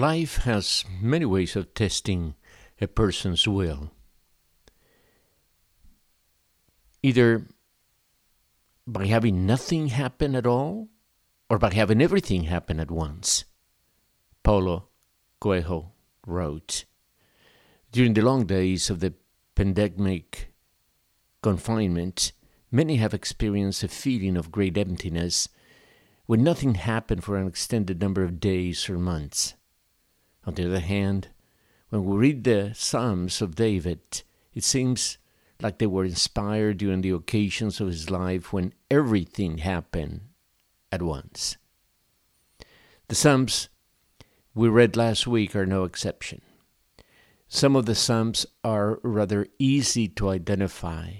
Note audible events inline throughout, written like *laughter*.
Life has many ways of testing a person's will. Either by having nothing happen at all, or by having everything happen at once. Paulo Coelho wrote During the long days of the pandemic confinement, many have experienced a feeling of great emptiness when nothing happened for an extended number of days or months. On the other hand, when we read the Psalms of David, it seems like they were inspired during the occasions of his life when everything happened at once. The Psalms we read last week are no exception. Some of the Psalms are rather easy to identify,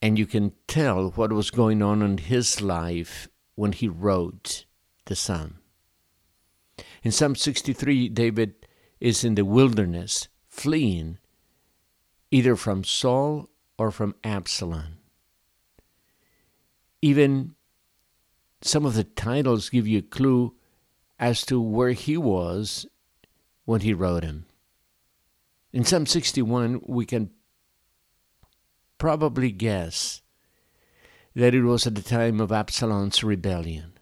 and you can tell what was going on in his life when he wrote the Psalm. In Psalm 63, David is in the wilderness, fleeing either from Saul or from Absalom. Even some of the titles give you a clue as to where he was when he wrote them. In Psalm 61, we can probably guess that it was at the time of Absalom's rebellion.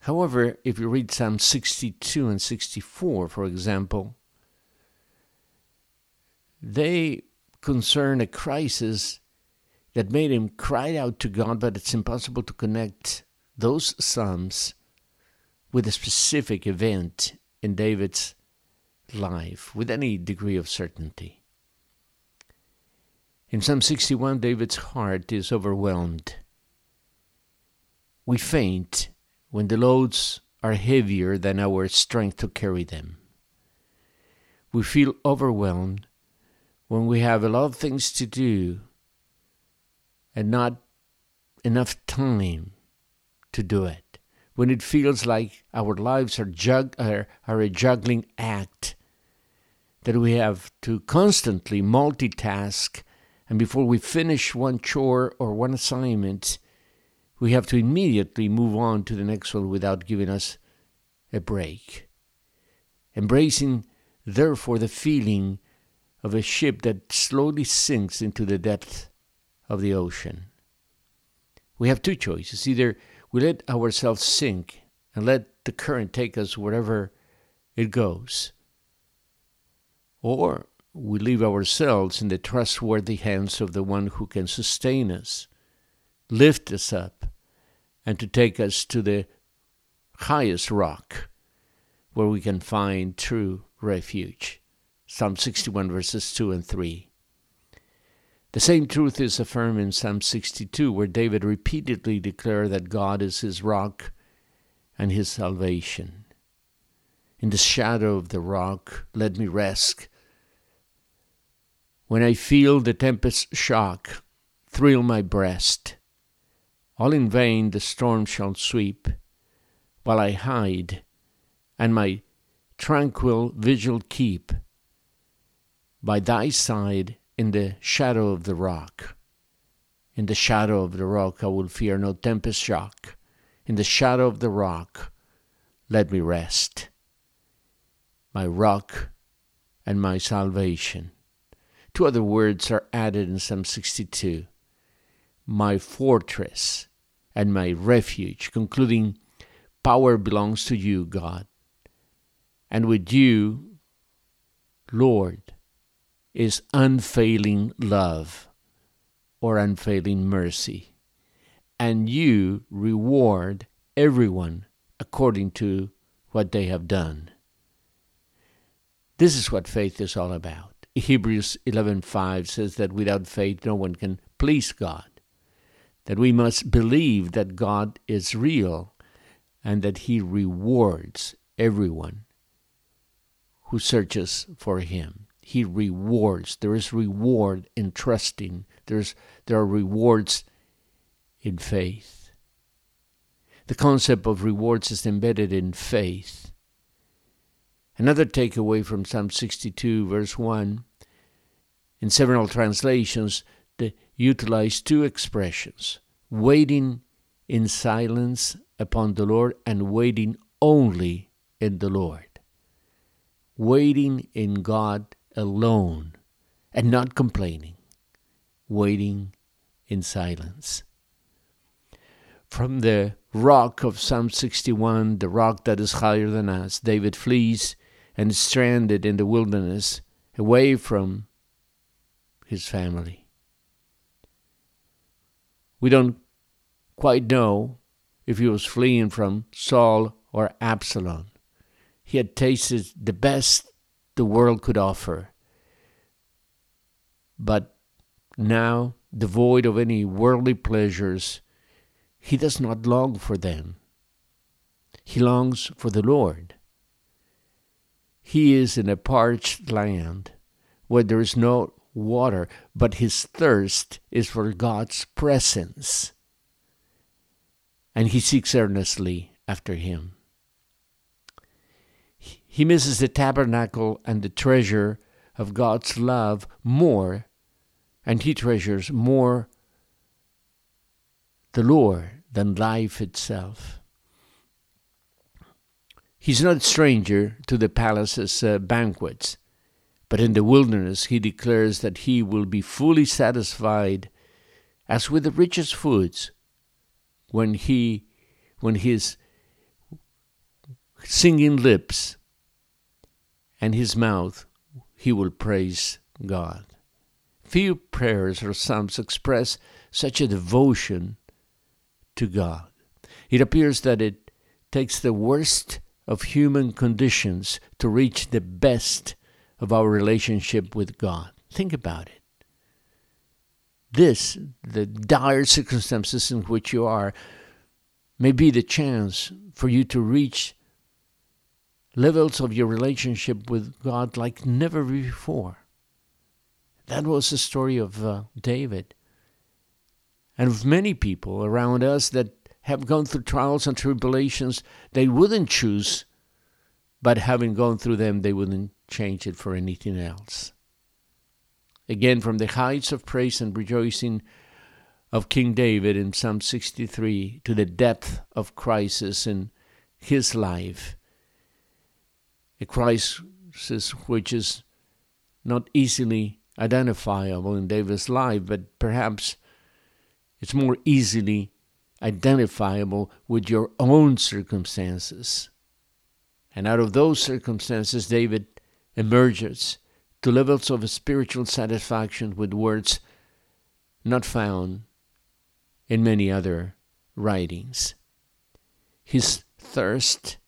However, if you read Psalm 62 and 64, for example, they concern a crisis that made him cry out to God, but it's impossible to connect those Psalms with a specific event in David's life with any degree of certainty. In Psalm 61, David's heart is overwhelmed. We faint when the loads are heavier than our strength to carry them. We feel overwhelmed when we have a lot of things to do and not enough time to do it. When it feels like our lives are, jug- are, are a juggling act, that we have to constantly multitask, and before we finish one chore or one assignment, we have to immediately move on to the next one without giving us a break. Embracing, therefore, the feeling of a ship that slowly sinks into the depth of the ocean. We have two choices either we let ourselves sink and let the current take us wherever it goes, or we leave ourselves in the trustworthy hands of the one who can sustain us, lift us up, and to take us to the highest rock where we can find true refuge. Psalm 61, verses 2 and 3. The same truth is affirmed in Psalm 62, where David repeatedly declared that God is his rock and his salvation. In the shadow of the rock, let me rest. When I feel the tempest shock, thrill my breast. All in vain the storm shall sweep, while I hide, and my tranquil vigil keep by thy side in the shadow of the rock. In the shadow of the rock I will fear no tempest shock. In the shadow of the rock let me rest. My rock and my salvation. Two other words are added in Psalm 62 my fortress and my refuge, concluding, Power belongs to you, God. And with you, Lord, is unfailing love or unfailing mercy. And you reward everyone according to what they have done. This is what faith is all about. Hebrews 11:5 says that without faith no one can please God. That we must believe that God is real and that he rewards everyone who searches for him he rewards. There is reward in trusting. There's there are rewards in faith. The concept of rewards is embedded in faith. Another takeaway from Psalm 62, verse 1, in several translations, they utilize two expressions waiting in silence upon the Lord and waiting only in the Lord, waiting in God alone and not complaining, waiting in silence. From the rock of Psalm 61, the rock that is higher than us, David flees and is stranded in the wilderness away from his family. We don't quite know if he was fleeing from Saul or Absalom. He had tasted the best the world could offer. But now, devoid of any worldly pleasures, he does not long for them. He longs for the Lord. He is in a parched land where there is no water, but his thirst is for God's presence. And he seeks earnestly after him. He misses the tabernacle and the treasure of God's love more, and he treasures more the Lord than life itself. He's not a stranger to the palace's uh, banquets, but in the wilderness he declares that he will be fully satisfied as with the richest foods when he when his singing lips and his mouth he will praise God. Few prayers or psalms express such a devotion to God. It appears that it takes the worst of human conditions to reach the best of our relationship with God. Think about it. This, the dire circumstances in which you are, may be the chance for you to reach levels of your relationship with God like never before. That was the story of uh, David and of many people around us that have gone through trials and tribulations they wouldn't choose, but having gone through them, they wouldn't change it for anything else. Again, from the heights of praise and rejoicing of King David in Psalm 63 to the depth of crisis in his life, a crisis which is not easily identifiable in David's life, but perhaps it's more easily identifiable with your own circumstances. And out of those circumstances, David emerges to levels of spiritual satisfaction with words not found in many other writings. His thirst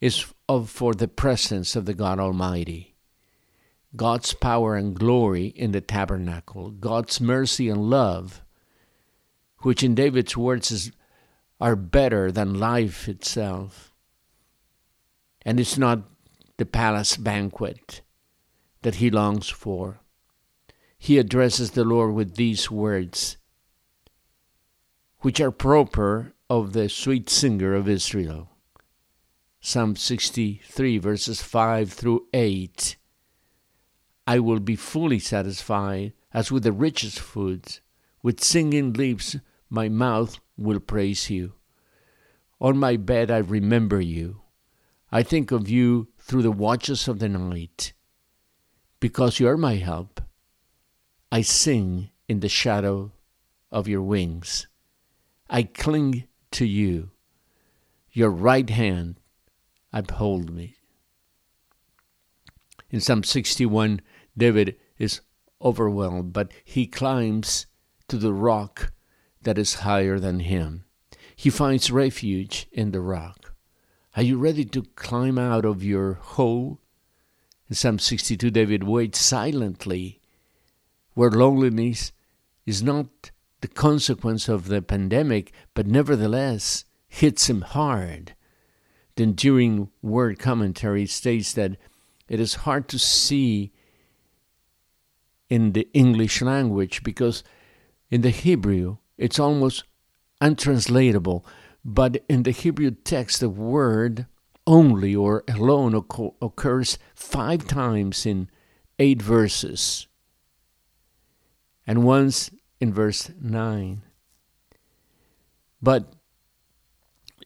is of for the presence of the God Almighty. God's power and glory in the tabernacle, God's mercy and love, which in David's words is, are better than life itself. And it's not the palace banquet that he longs for. He addresses the Lord with these words, which are proper of the sweet singer of Israel. Psalm 63, verses 5 through 8. I will be fully satisfied as with the richest foods. With singing lips, my mouth will praise you. On my bed, I remember you. I think of you through the watches of the night. Because you are my help, I sing in the shadow of your wings. I cling to you. Your right hand uphold me. In Psalm 61, David is overwhelmed, but he climbs to the rock that is higher than him. He finds refuge in the rock. Are you ready to climb out of your hole? In Psalm 62, David waits silently, where loneliness is not the consequence of the pandemic, but nevertheless hits him hard. The enduring word commentary states that it is hard to see in the English language because in the Hebrew it's almost untranslatable. But in the Hebrew text, the word only or alone occurs five times in eight verses, and once in verse 9. But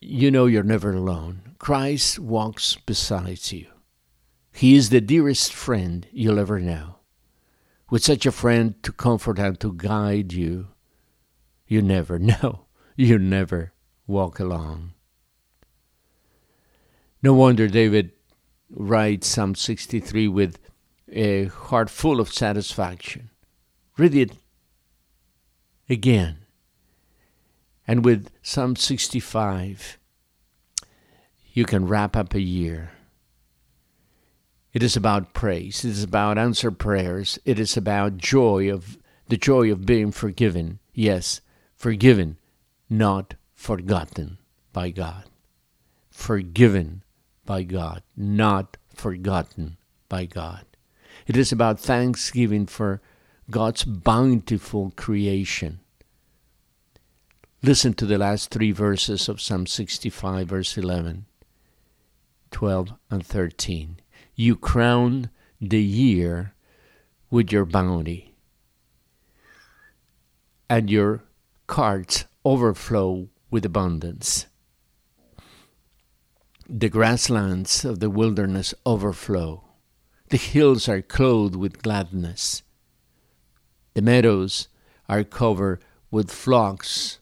you know you're never alone. Christ walks beside you. He is the dearest friend you'll ever know. With such a friend to comfort and to guide you, you never *laughs* know. You never walk along. No wonder David writes Psalm 63 with a heart full of satisfaction. Read it again. And with Psalm 65, you can wrap up a year. It is about praise. It is about answered prayers. It is about joy of the joy of being forgiven. Yes, forgiven, not forgotten by God. Forgiven by God, not forgotten by God. It is about thanksgiving for God's bountiful creation. Listen to the last three verses of Psalm 65, verse 11, 12, and 13. You crown the year with your bounty, and your carts overflow with abundance. The grasslands of the wilderness overflow. The hills are clothed with gladness. The meadows are covered with flocks,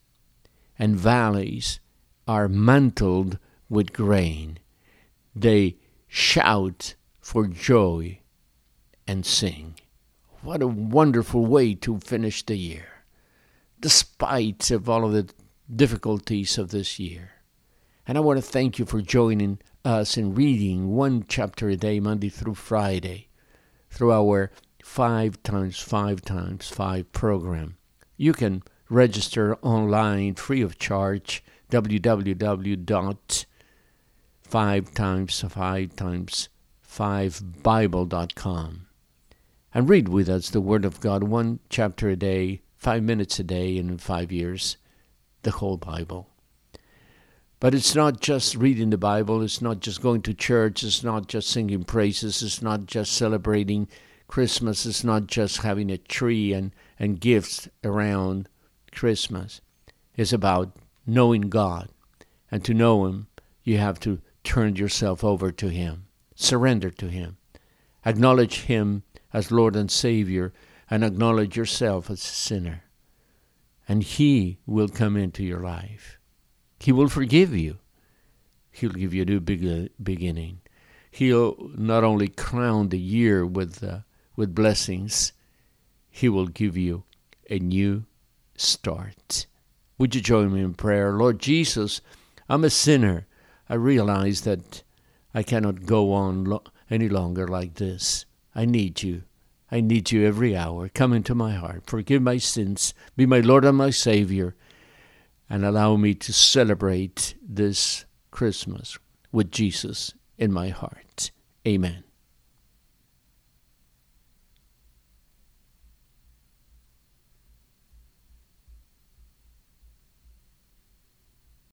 and valleys are mantled with grain. They shout for joy and sing. What a wonderful way to finish the year, despite of all of the difficulties of this year. And I want to thank you for joining us in reading one chapter a day, Monday through Friday, through our five times five times five program. You can register online free of charge www.5 times 5 times 5 bible.com and read with us the word of God one chapter a day 5 minutes a day in 5 years the whole bible but it's not just reading the bible it's not just going to church it's not just singing praises it's not just celebrating Christmas it's not just having a tree and, and gifts around Christmas. It's about knowing God. And to know Him, you have to turn yourself over to Him, surrender to Him, acknowledge Him as Lord and Savior, and acknowledge yourself as a sinner. And He will come into your life. He will forgive you. He'll give you a new beginning. He'll not only crown the year with uh, with blessings, He will give you a new start. Would you join me in prayer? Lord Jesus, I'm a sinner. I realize that I cannot go on lo- any longer like this. I need you. I need you every hour. Come into my heart. Forgive my sins. Be my Lord and my Savior. And allow me to celebrate this Christmas with Jesus in my heart. Amen.